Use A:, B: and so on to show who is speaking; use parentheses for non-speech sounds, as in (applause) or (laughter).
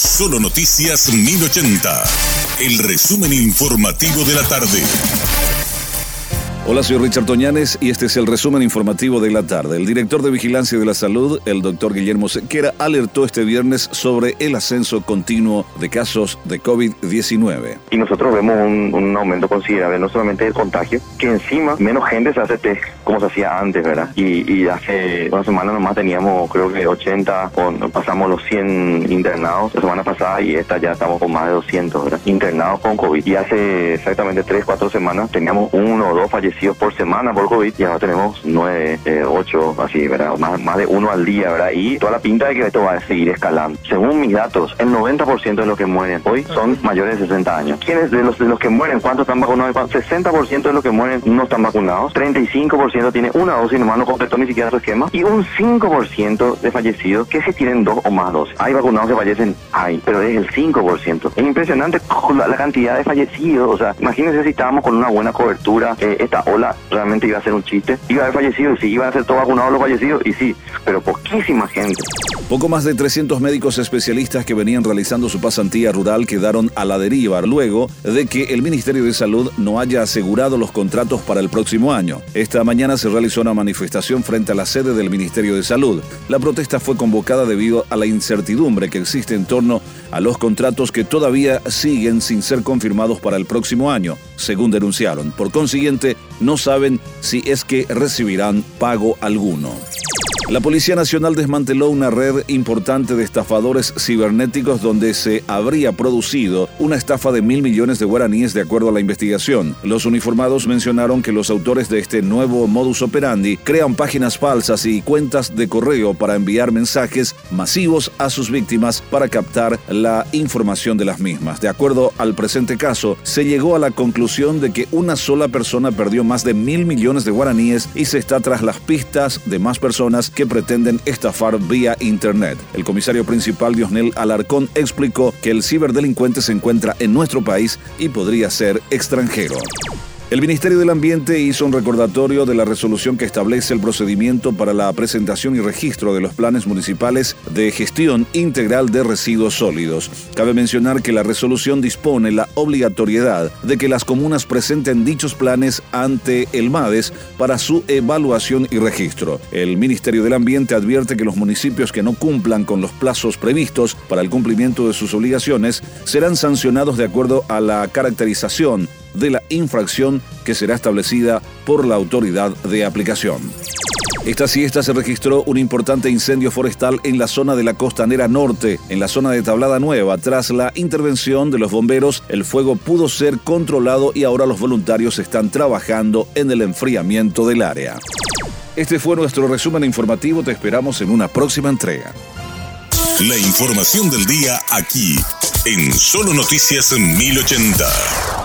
A: Solo Noticias 1080. El resumen informativo de la tarde.
B: Hola, soy Richard Toñanes y este es el resumen informativo de la tarde. El director de Vigilancia de la Salud, el doctor Guillermo Sequera, alertó este viernes sobre el ascenso continuo de casos de COVID-19.
C: Y nosotros vemos un, aumento considerable, no solamente del contagio, que encima menos gente se hace test como se hacía antes, ¿verdad? Y, hace una semana nomás teníamos creo que 80, pasamos los 100 internados la semana pasada y esta ya estamos con más de 200, ¿verdad? Internados con COVID. Y hace exactamente 3, 4 semanas teníamos uno o dos fallecidos por semana por COVID y ahora tenemos nueve, eh, ocho, así, ¿verdad? Más, más de uno al día, ¿verdad? Y toda la pinta de que esto va a seguir escalando. Según mis datos, el 90% de los que mueren hoy son mayores de 60 años. ¿Quiénes de los, de los que mueren? ¿Cuántos están vacunados? 60% de los que mueren no están vacunados. 35% tiene una dosis nomás, no completó ni siquiera su esquema. Y un 5% de fallecidos que se tienen dos o más dosis. Hay vacunados que fallecen, hay, pero es el 5%. Es impresionante (laughs) la, cantidad de fallecidos. O sea, imagínense si estábamos con una buena cobertura. Eh, esta ola realmente iba a ser un chiste. Iba a haber fallecido, sí, iban a ser todos vacunados los fallecidos, y sí, pero poquísima gente.
B: Poco más de 300 médicos especialistas que venían realizando su pasantía rural quedaron a la deriva luego de que el Ministerio de Salud no haya asegurado los contratos para el próximo año. Esta mañana se realizó una manifestación frente a la sede del Ministerio de Salud. La protesta fue convocada debido a la incertidumbre que existe en torno a los contratos que todavía siguen sin ser confirmados para el próximo año, según denunciaron. Por consiguiente, no saben si es que recibirán pago alguno. La Policía Nacional desmanteló una red importante de estafadores cibernéticos donde se habría producido una estafa de mil millones de guaraníes de acuerdo a la investigación. Los uniformados mencionaron que los autores de este nuevo modus operandi crean páginas falsas y cuentas de correo para enviar mensajes masivos a sus víctimas para captar la información de las mismas. De acuerdo al presente caso, se llegó a la conclusión de que una sola persona perdió más de mil millones de guaraníes y se está tras las pistas de más personas que pretenden estafar vía Internet. El comisario principal Diosnel Alarcón explicó que el ciberdelincuente se encuentra en nuestro país y podría ser extranjero. El Ministerio del Ambiente hizo un recordatorio de la resolución que establece el procedimiento para la presentación y registro de los planes municipales de gestión integral de residuos sólidos. Cabe mencionar que la resolución dispone la obligatoriedad de que las comunas presenten dichos planes ante el MADES para su evaluación y registro. El Ministerio del Ambiente advierte que los municipios que no cumplan con los plazos previstos para el cumplimiento de sus obligaciones serán sancionados de acuerdo a la caracterización de la infracción que será establecida por la autoridad de aplicación. Esta siesta se registró un importante incendio forestal en la zona de la costanera norte, en la zona de Tablada Nueva. Tras la intervención de los bomberos, el fuego pudo ser controlado y ahora los voluntarios están trabajando en el enfriamiento del área. Este fue nuestro resumen informativo, te esperamos en una próxima entrega.
A: La información del día aquí, en Solo Noticias 1080.